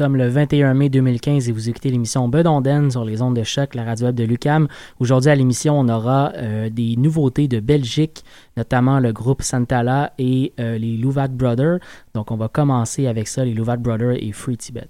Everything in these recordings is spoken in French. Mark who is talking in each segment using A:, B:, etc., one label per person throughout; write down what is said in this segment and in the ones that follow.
A: sommes le 21 mai 2015 et vous écoutez l'émission Bedonden sur les ondes de choc, la radio web de Lucam. Aujourd'hui à l'émission, on aura euh, des nouveautés de Belgique, notamment le groupe Santala et euh, les Louvat Brothers. Donc on va commencer avec ça, les Louvat Brothers et Free Tibet.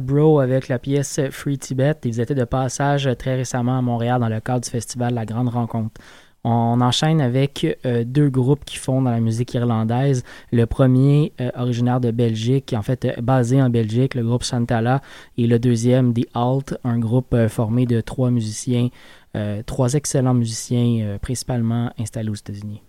A: Bro avec la pièce Free Tibet. Ils étaient de passage très récemment à Montréal dans le cadre du festival La Grande Rencontre. On enchaîne avec euh, deux groupes qui font dans la musique irlandaise. Le premier, euh, originaire de Belgique, en fait euh, basé en Belgique, le groupe Santala, et le deuxième, The Alt, un groupe formé de trois musiciens, trois excellents musiciens, principalement installés aux États-Unis.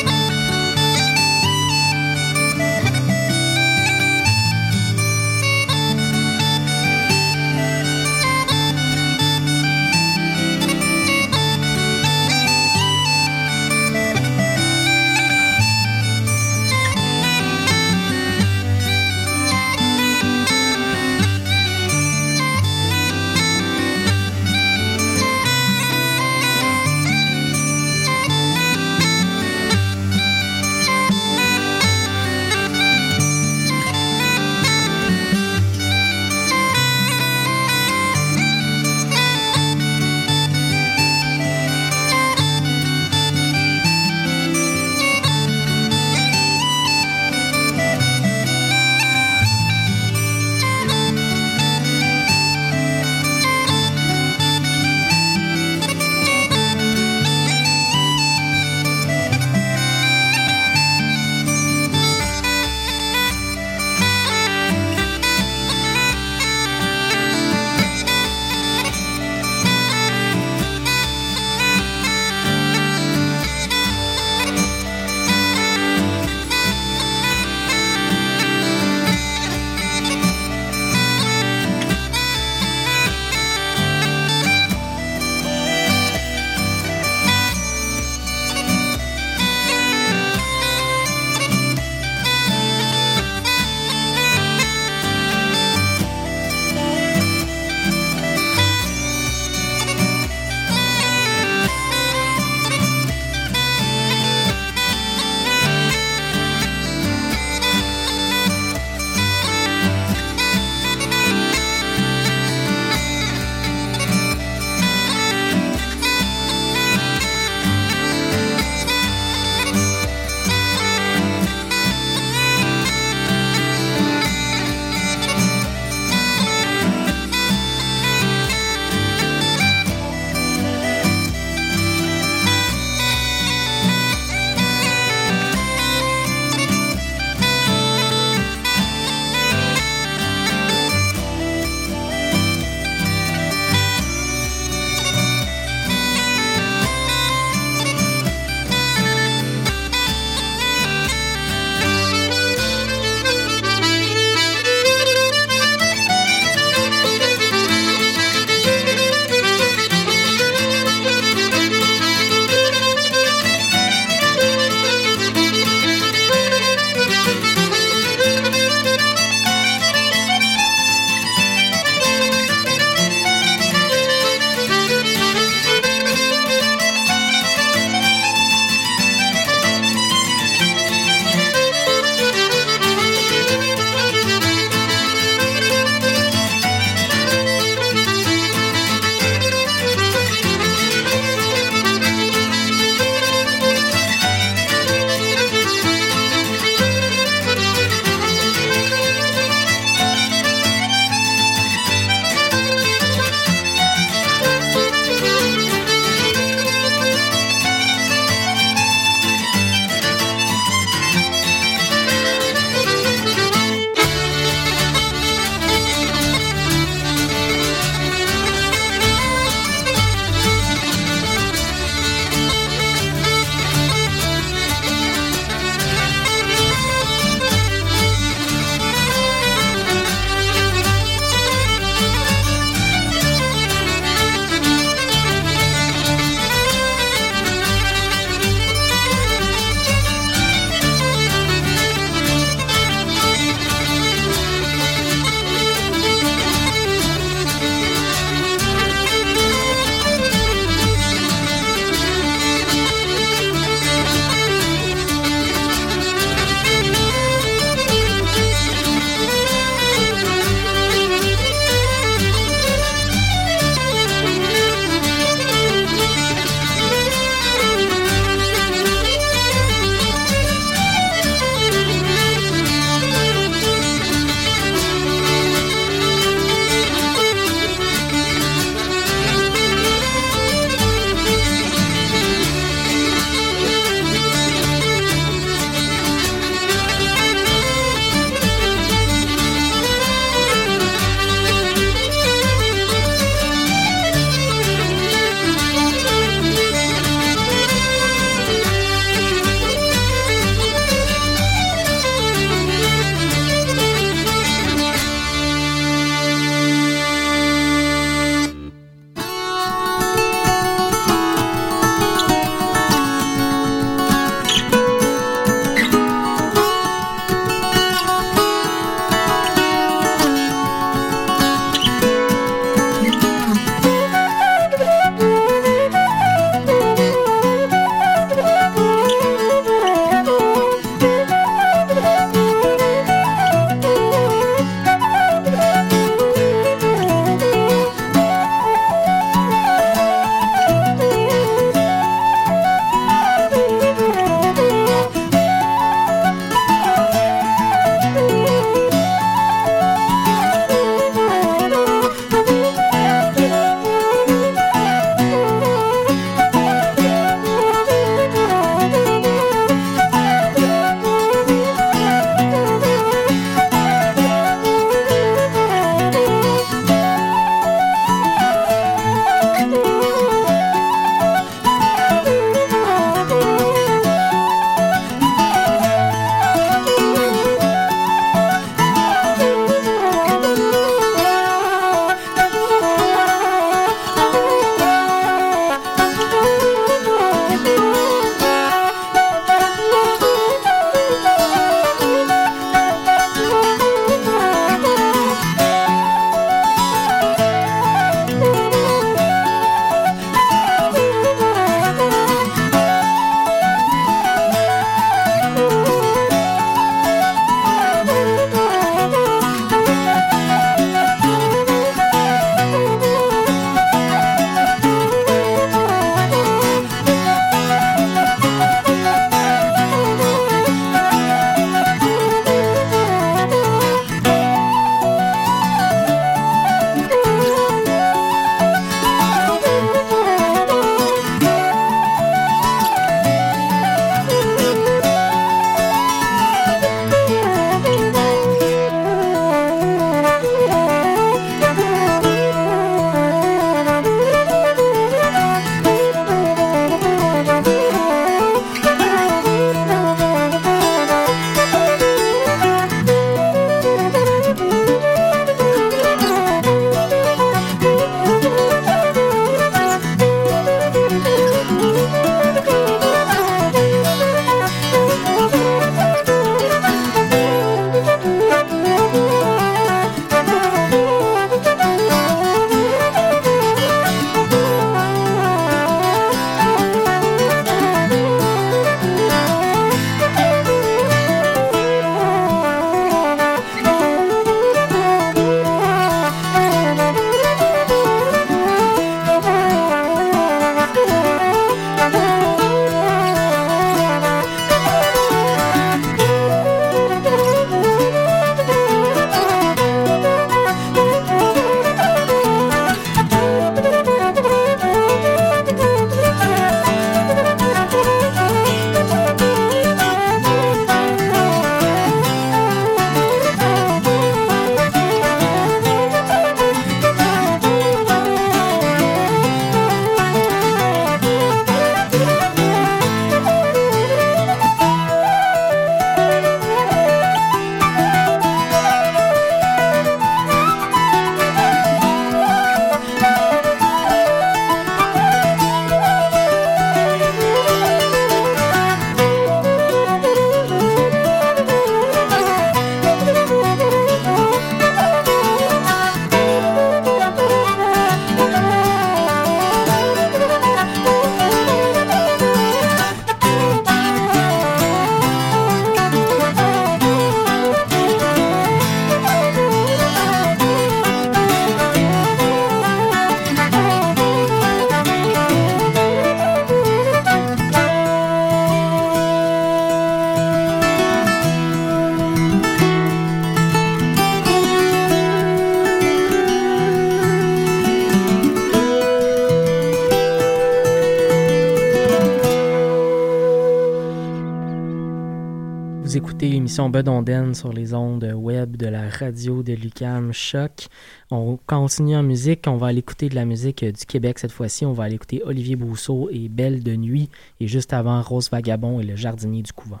A: l'émission Bedonden sur les ondes web de la radio de Lucam Choc. On continue en musique. On va aller écouter de la musique euh, du Québec cette fois-ci. On va aller écouter Olivier Bousseau et Belle de Nuit. Et juste avant, Rose Vagabond et le jardinier du couvent.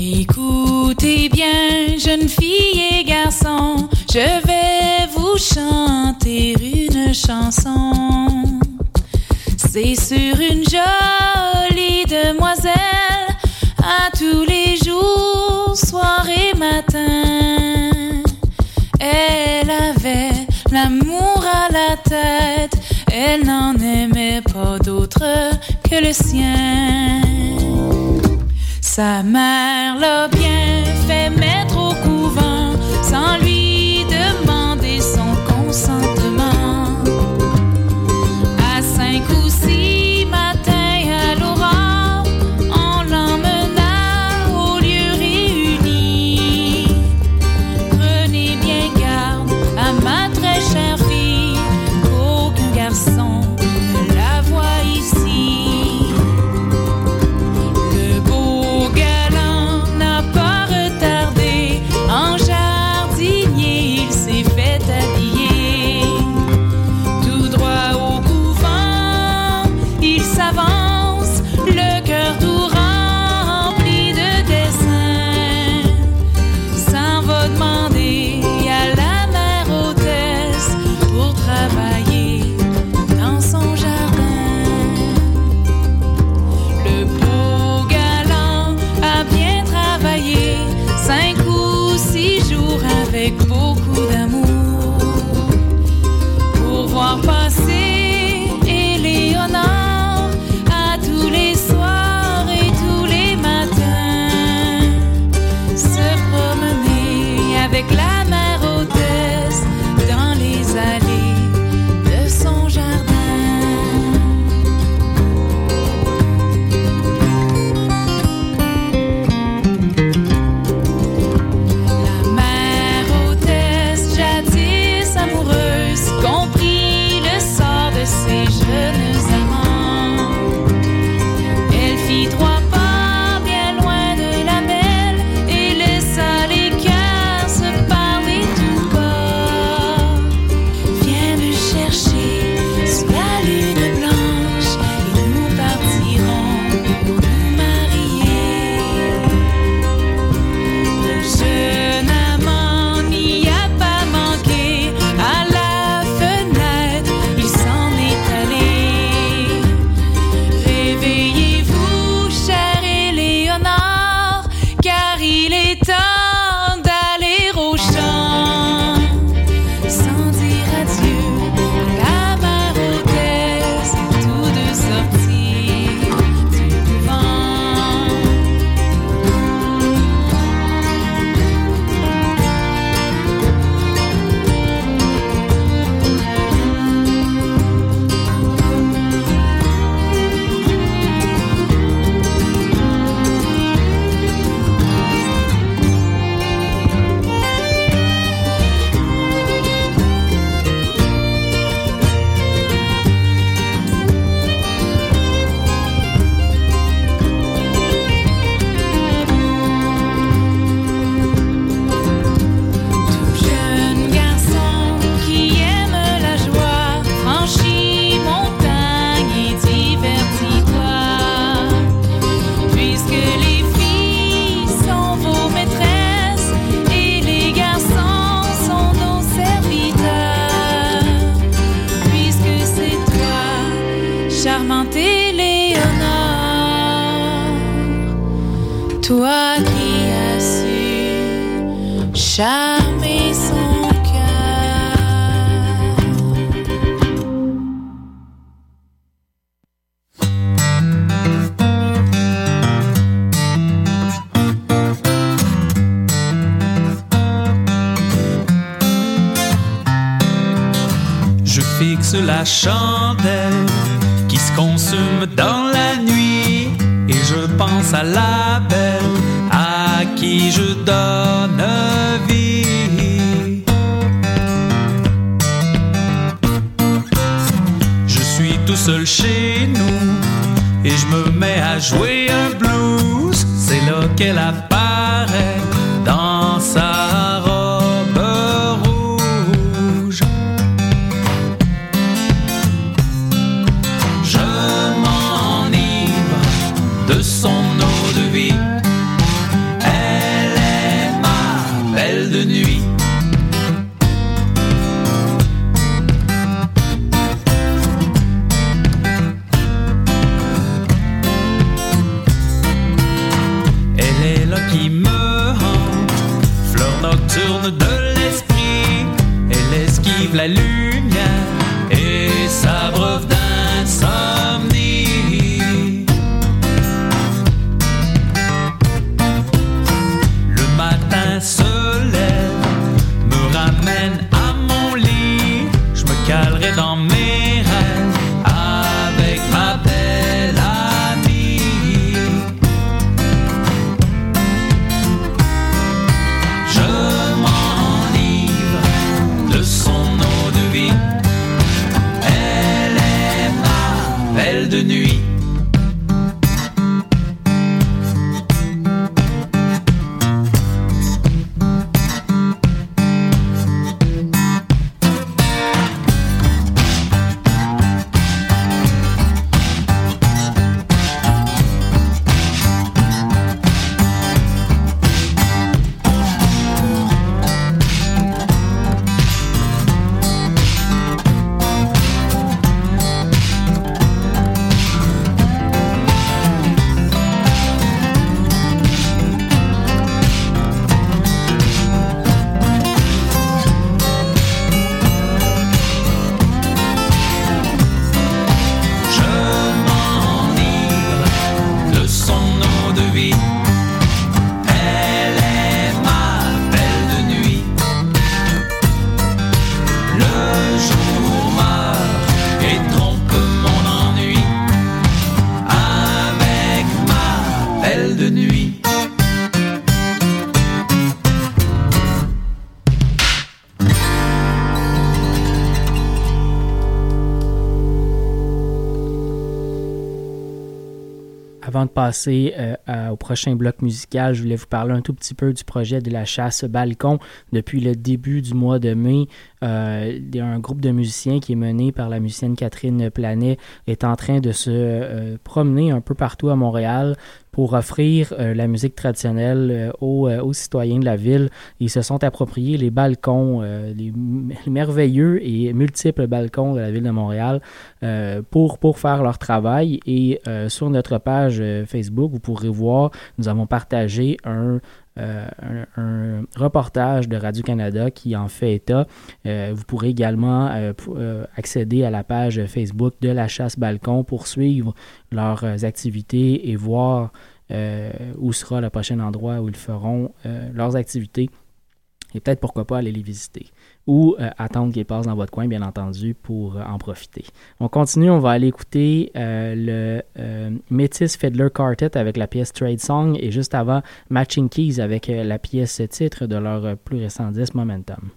B: Écoutez bien, jeunes filles et garçons, je vais chanter une chanson. C'est sur une jolie demoiselle à tous les jours, soir et matin. Elle avait l'amour à la tête, elle n'en aimait pas d'autre que le sien. Sa mère l'a bien fait mettre au couvent sans lui. C'est
C: là De
A: passer euh, au prochain bloc musical, je voulais vous parler un tout petit peu du projet de la chasse balcon. Depuis le début du mois de mai, euh, il y a un groupe de musiciens qui est mené par la musicienne Catherine Planet est en train de se euh, promener un peu partout à Montréal pour offrir euh, la musique traditionnelle euh, aux, euh, aux citoyens de la ville. Ils se sont appropriés les balcons, les merveilleux et multiples balcons de la ville de Montréal pour, pour faire leur travail. Et sur notre page Facebook, vous pourrez voir, nous avons partagé un, euh, un, reportage de Radio-Canada qui en fait état. Euh, vous pourrez également euh, accéder à la page Facebook de la chasse balcon pour suivre leurs activités et voir où sera le prochain endroit où ils feront leurs activités. Et peut-être pourquoi pas aller les visiter. Ou euh, attendre qu'ils passent dans votre coin, bien entendu, pour euh, en profiter. On continue, on va aller écouter euh, le euh, Métis Fiddler Quartet avec la pièce Trade Song et juste avant Matching Keys avec euh, la pièce titre de leur plus récent disque Momentum.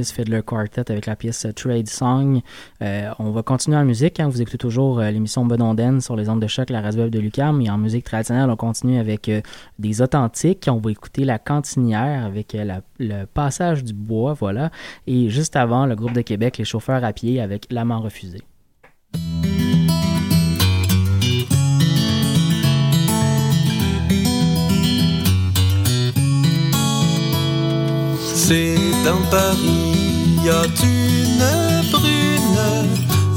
A: Fiddler Quartet avec la pièce Trade Song. Euh, on va continuer en musique. Hein. Vous écoutez toujours euh, l'émission Bedonden sur les ondes de choc, la radio de Lucam. Et en musique traditionnelle, on continue avec euh, des authentiques. On va écouter la cantinière avec le passage du bois, voilà. Et juste avant, le groupe de Québec, les chauffeurs à pied avec L'amant refusé.
D: C'est dans Paris, y a une brune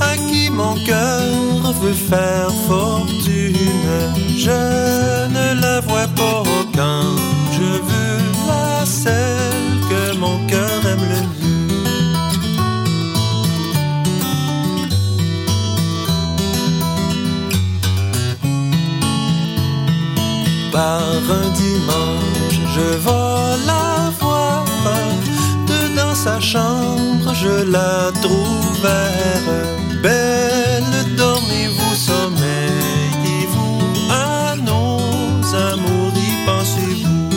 D: à qui mon cœur veut faire fortune. Je ne la vois pas quand je veux la celle que mon cœur aime le mieux. Par un dimanche, je vais la sa chambre, je la trouvais belle. Dormez-vous, sommeillez-vous à nos amours, y pensez-vous?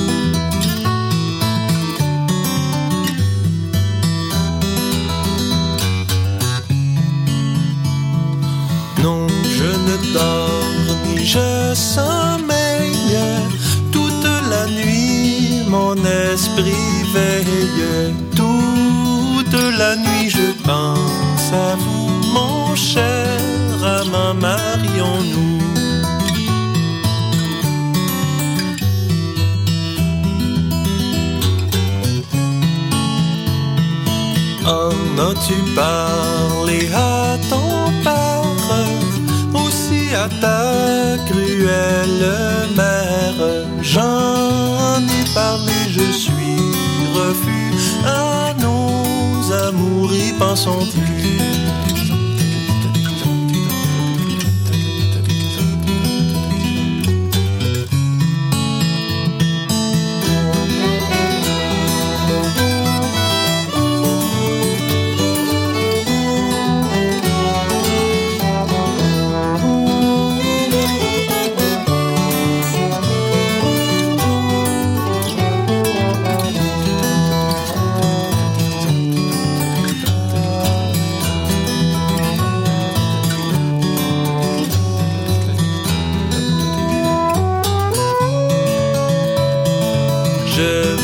D: Non, je ne dors ni je sommeille toute la nuit, mon esprit veille pense à vous, mon cher main, marions-nous. En as-tu parlé à ton père, aussi à ta cruelle mère? J'en ai parlé, je suis refus amours, y pensons-ils Je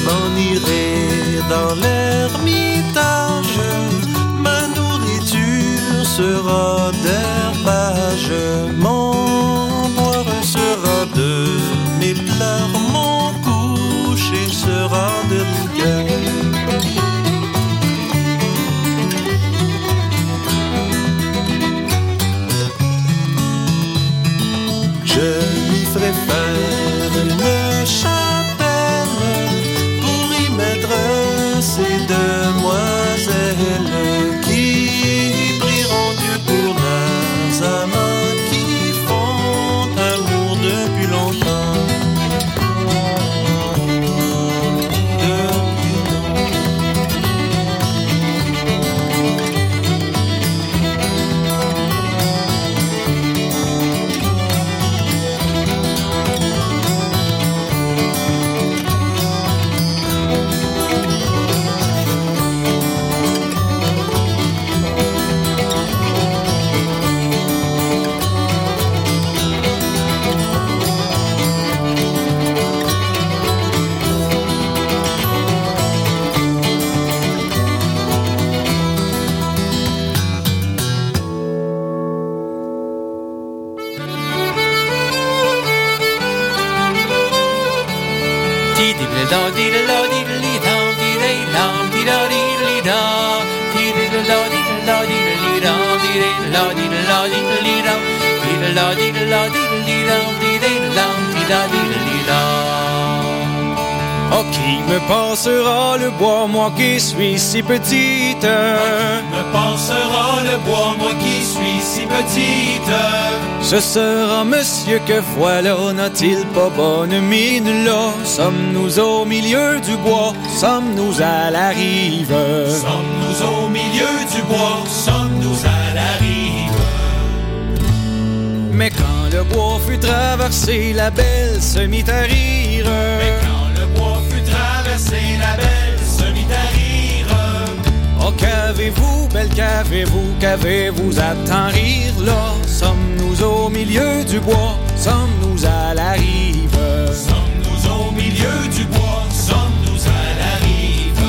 D: m'en irai dans l'ermitage, ma nourriture sera d'herbage, mon boire sera de mes pleurs, mon coucher sera
C: Oh, qui me passera le bois, moi qui suis si petite?
E: Me pensera le bois, moi qui suis si petite?
C: Ce sera monsieur que voilà, n'a-t-il pas bonne mine là? Sommes-nous au milieu du bois, sommes-nous à la rive?
E: Sommes-nous au milieu du bois, sommes-nous à
C: Mais quand le bois fut traversé, la belle se mit à rire
E: Mais quand le bois fut traversé, la belle se mit à rire.
C: Oh, qu'avez-vous, belle, qu'avez-vous, qu'avez-vous à tant rire? Là Sommes-nous au milieu du bois, sommes-nous à la rive
E: Sommes-nous au milieu du bois, sommes-nous à la rive.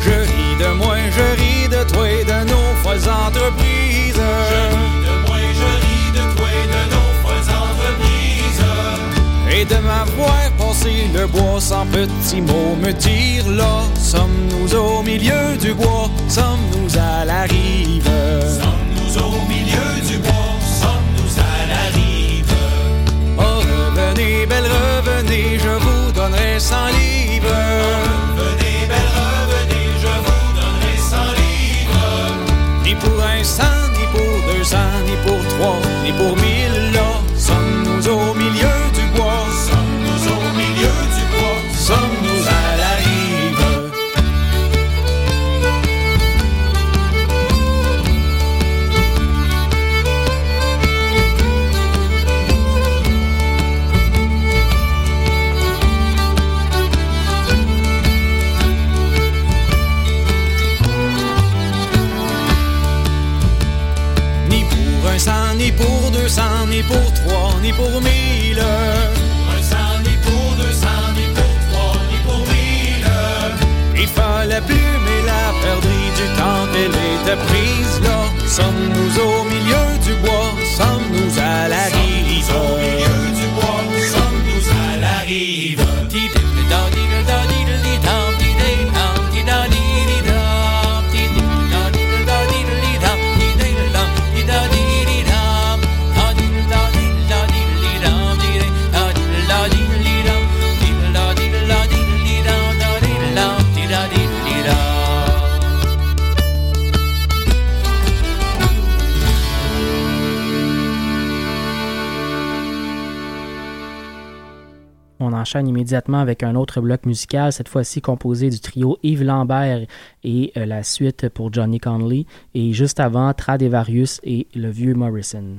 C: Je ris de moi, je ris de toi et de nos folles entreprises
E: Je Et de
C: m'avoir passé le bois sans petit mot me dire là Sommes-nous au milieu du bois, sommes-nous à la rive?
E: Sommes-nous au milieu du bois, sommes-nous à la rive?
C: Oh revenez, belle revenez, je vous donnerai cent livres.
E: Venez, belle, revenez, je vous donnerai cent livres.
C: Ni pour un cent, ni pour deux cents, ni pour trois, ni pour mille ni pour mille
E: un cent, ni pour deux cents, ni pour trois, ni pour mille.
C: Il fallait plumer la perdrix du temps qu'elle était prise là. Sommes
A: enchaîne immédiatement avec un autre bloc musical, cette fois-ci composé du trio Yves Lambert et euh, la suite pour Johnny Conley. Et juste avant, Tradevarius et le vieux Morrison.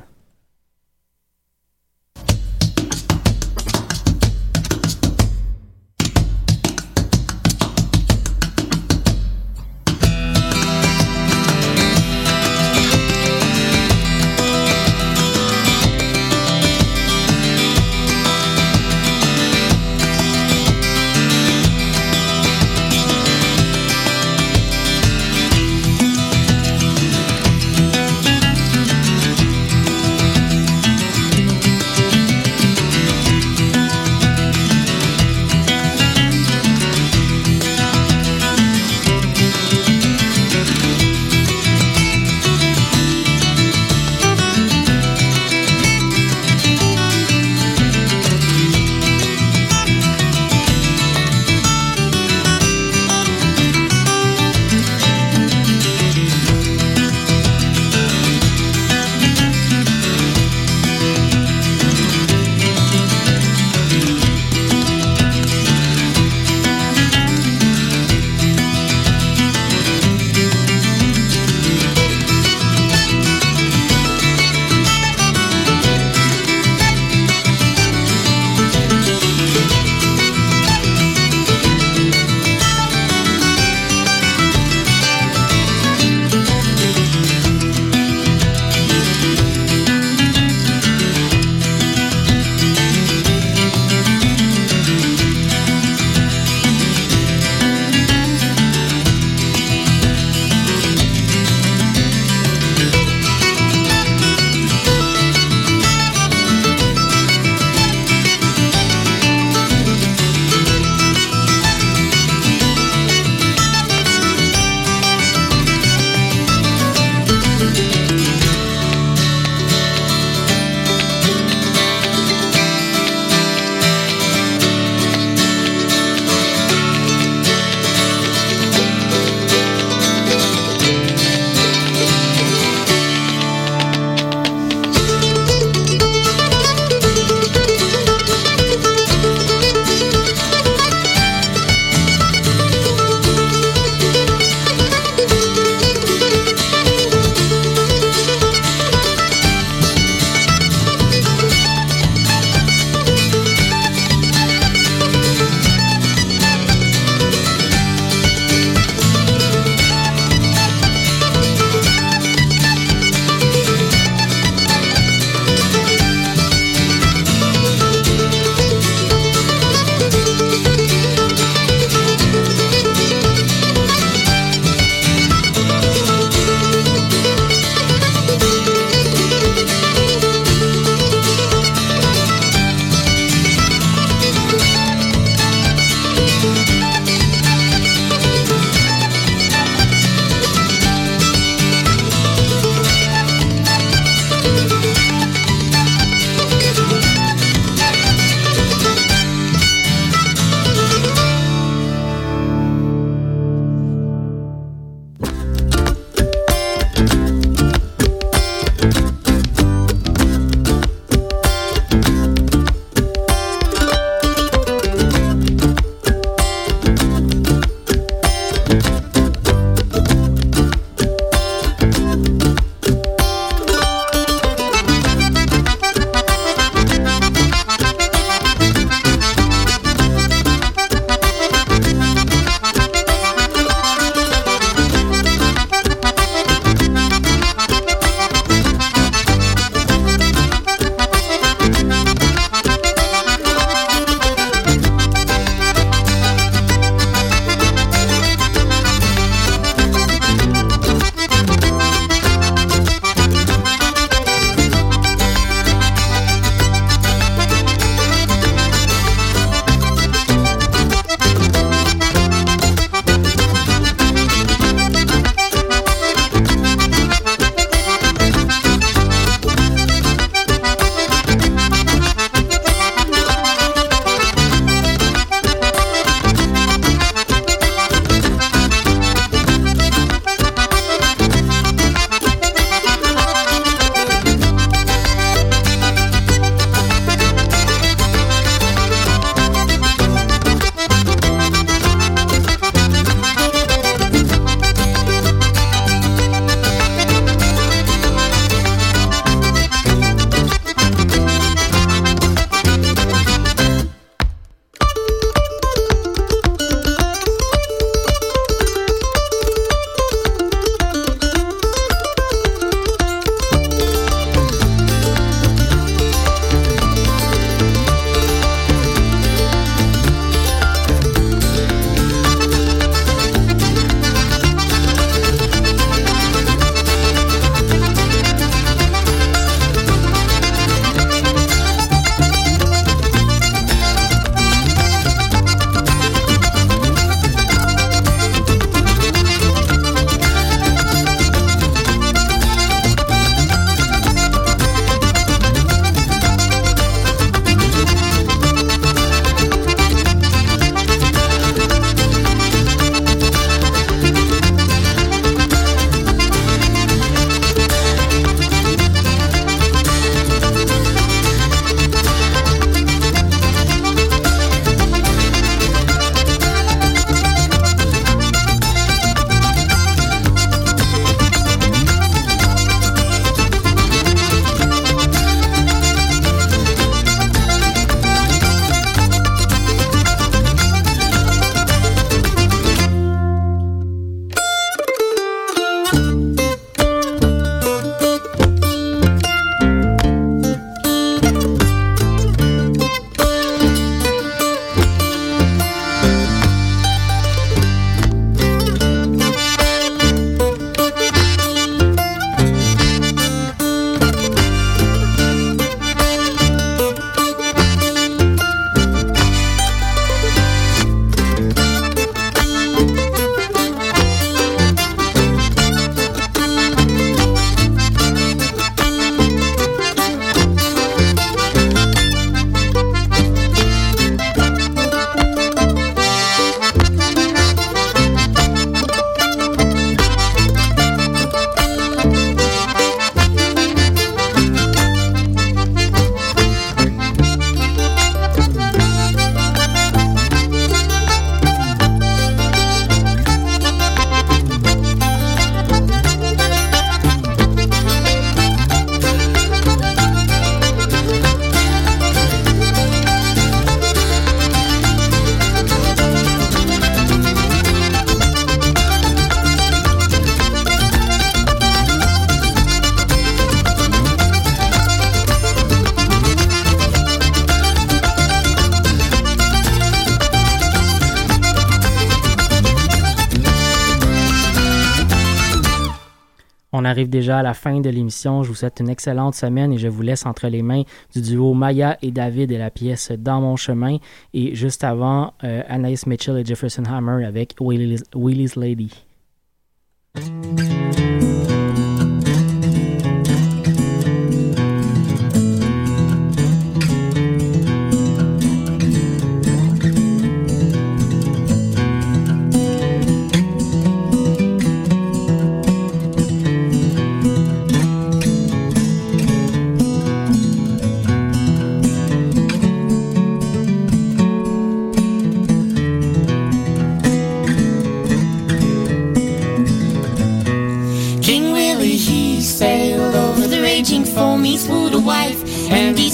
A: Déjà à la fin de l'émission. Je vous souhaite une excellente semaine et je vous laisse entre les mains du duo Maya et David et la pièce Dans mon chemin. Et juste avant, euh, Anaïs Mitchell et Jefferson Hammer avec Willie's, Willie's Lady.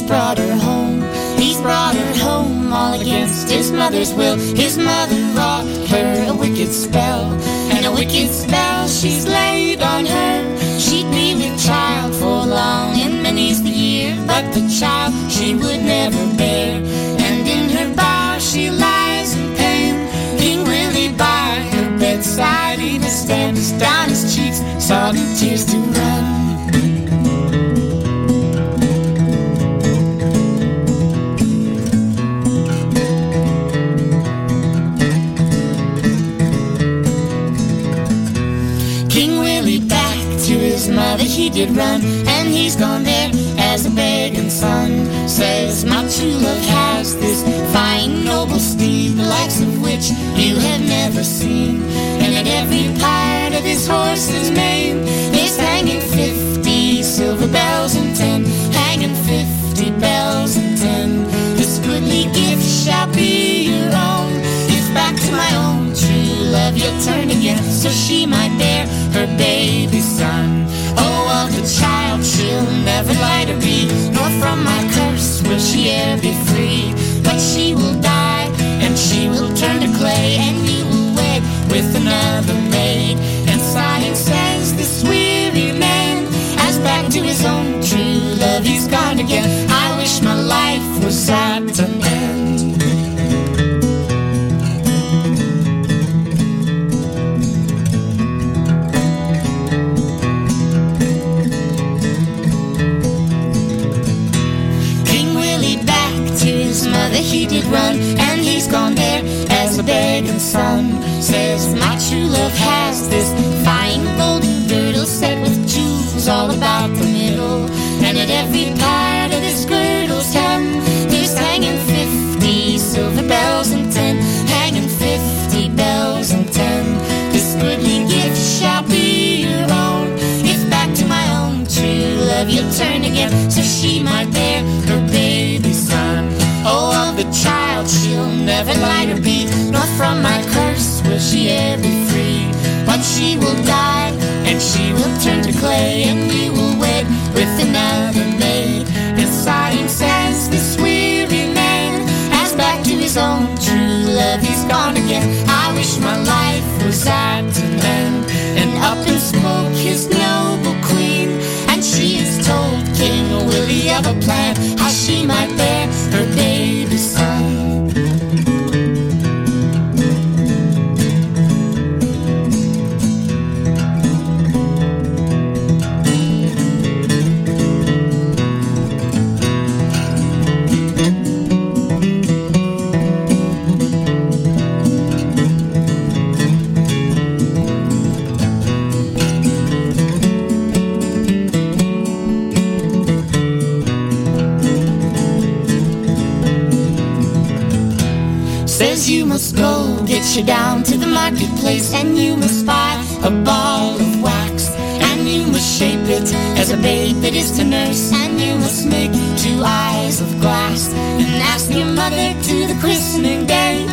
F: Brought her home. He's brought her home all against his mother's will. His mother wrought her a wicked spell, and a wicked spell she's laid on her. She'd be with child for long, and many's the year, but the child she would never bear. And in her bower she lies in pain. King Willie by her bedside, he must down his cheeks, saw the tears to run. Mother run, and he's gone there as a begging son. Says my true love has this fine noble steed, the likes of which you have never seen. And at every part of his horse's mane is hanging fifty silver bells and ten, hanging fifty bells and ten. This goodly gift shall be your own. If back to my own true love you'll turn again, so she might bear her baby son. Oh, of the child she'll never lie to be, nor from my curse will she e'er be free. But she will die, and she will turn to clay, and you will wed with another maid. And sighing says this weary man, as back to his own true love he's gone again. I wish my life was at nor from my curse will she e'er be free. But she will die, and she will turn to clay, and you will wed with another maid. And sighing says this weary man, as back to his own true love he's gone again. I wish my life was at an end. And up and spoke his noble queen, and she is told King Willie of a plan how she might bear you down to the marketplace, and you must buy a ball of wax, and you must shape it as a babe that is to nurse, and you must make two eyes of glass, and ask your mother to the christening day,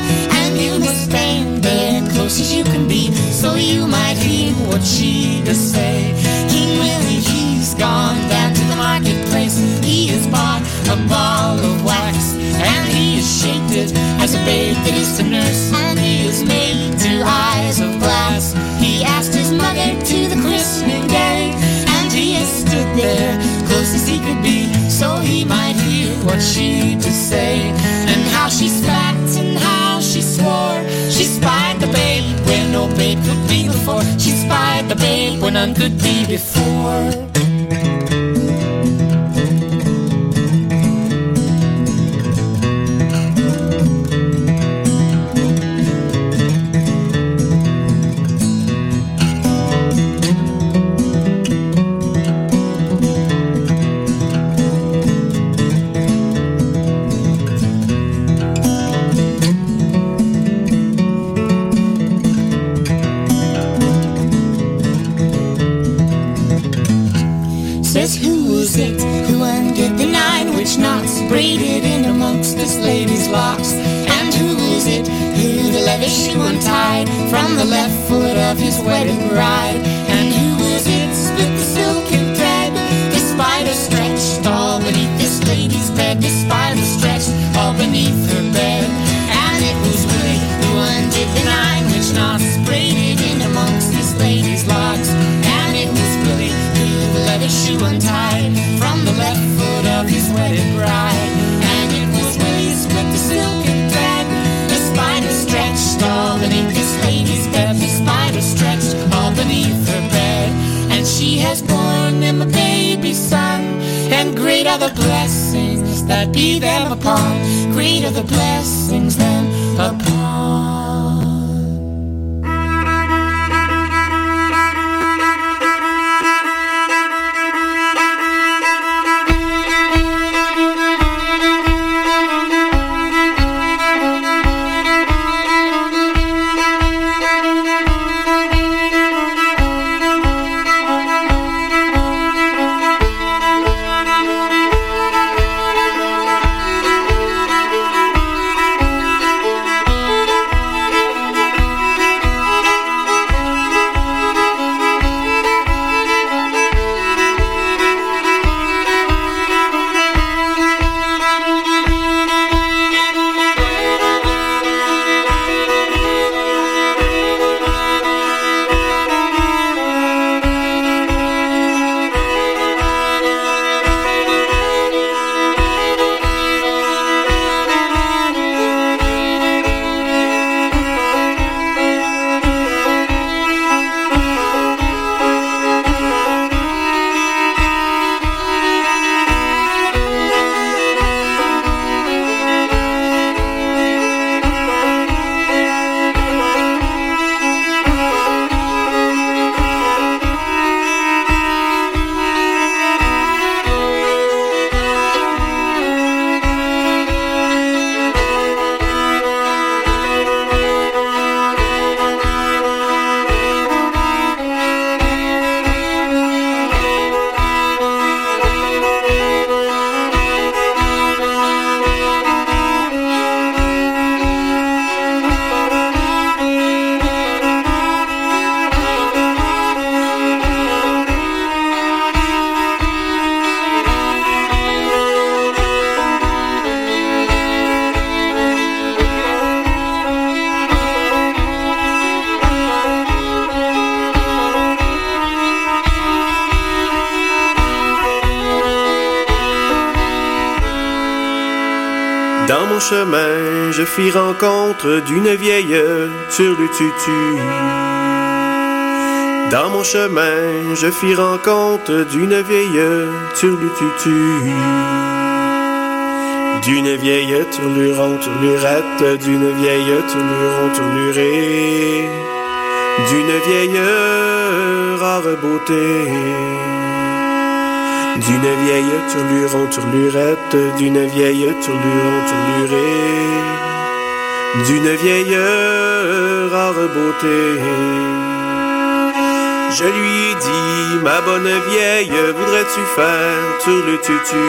F: babe when I'm good be before. The blessings that be them upon. Greater the blessings them upon.
D: Chemin, je fis rencontre d'une vieille turlututu. Dans mon chemin, je fis rencontre d'une vieille turlututu. D'une vieille turluron turlurette, d'une vieille turluron turlurée, d'une vieille rare beauté. D'une vieille turluron turlurette, d'une vieille turluron turlurée, d'une vieille rare beauté. Je lui dit, ma bonne vieille, voudrais-tu faire turlututu?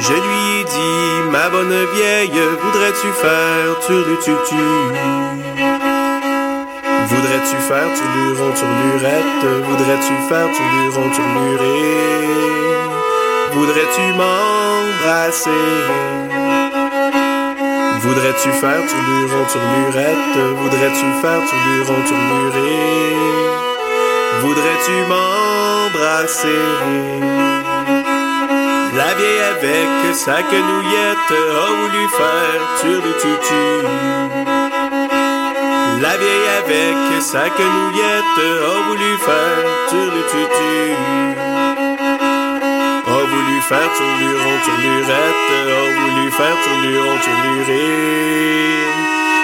D: Je lui dit, ma bonne vieille, voudrais-tu faire turlututu? Voudrais-tu faire? Turluron turlurette? Voudrais-tu faire? Turluron turlurée? Voudrais-tu m'embrasser? Voudrais-tu faire? Turluron turlurette? Voudrais-tu faire? Turluron turlurée? Voudrais-tu m'embrasser? La vieille avec sa quenouillette a voulu faire turlututu. La vieille avec sa quenouillette a voulu faire turlututu. A voulu faire turluron, turlurette, a voulu faire turluron, turluré.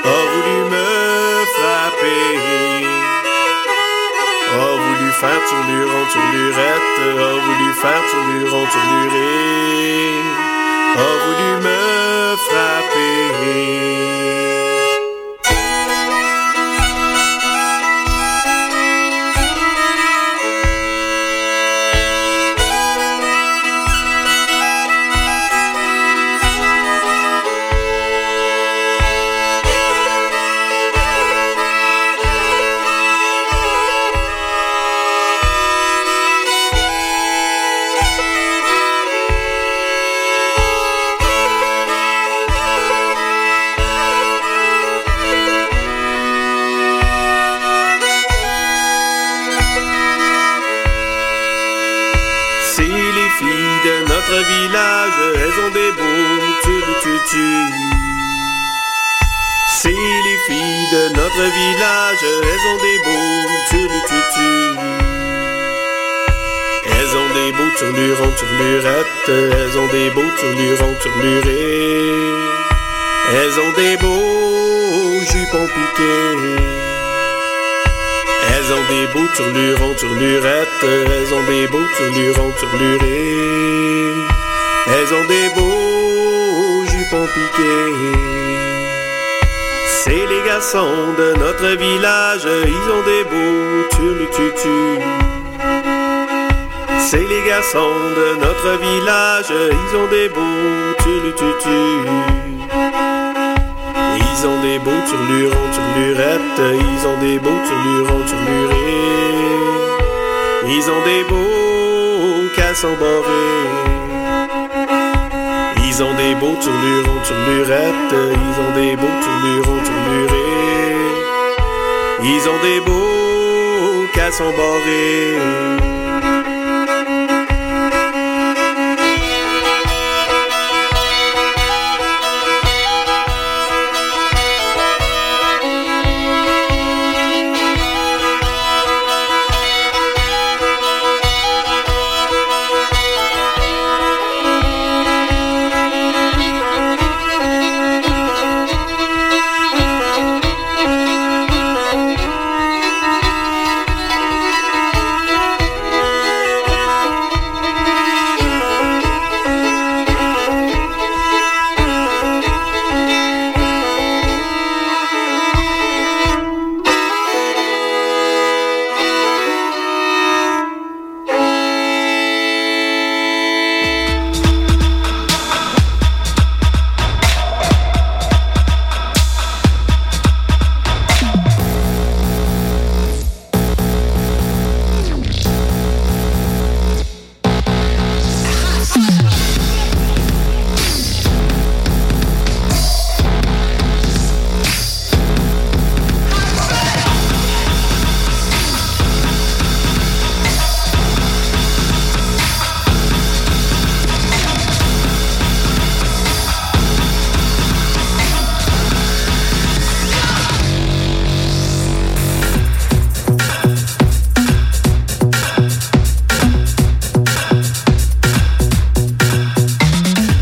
D: A voulu me frapper. A voulu faire turluron, turlurette, a voulu faire turluron, turluré. A voulu me frapper. Elles ont des beaux turlurons, turlurés. Elles ont des beaux jupons piqués. C'est les garçons de notre village, ils ont des beaux turlututus. C'est les garçons de notre village, ils ont des beaux turlututus. Ils ont des beaux turlurons, turlurettes, ils ont des beaux turlurons, turlurés. Ils ont des beaux cassons borés. Ils ont des beaux turlurons, turlurettes, ils ont des beaux turlurons, turlurés. Ils ont des beaux cassons borés.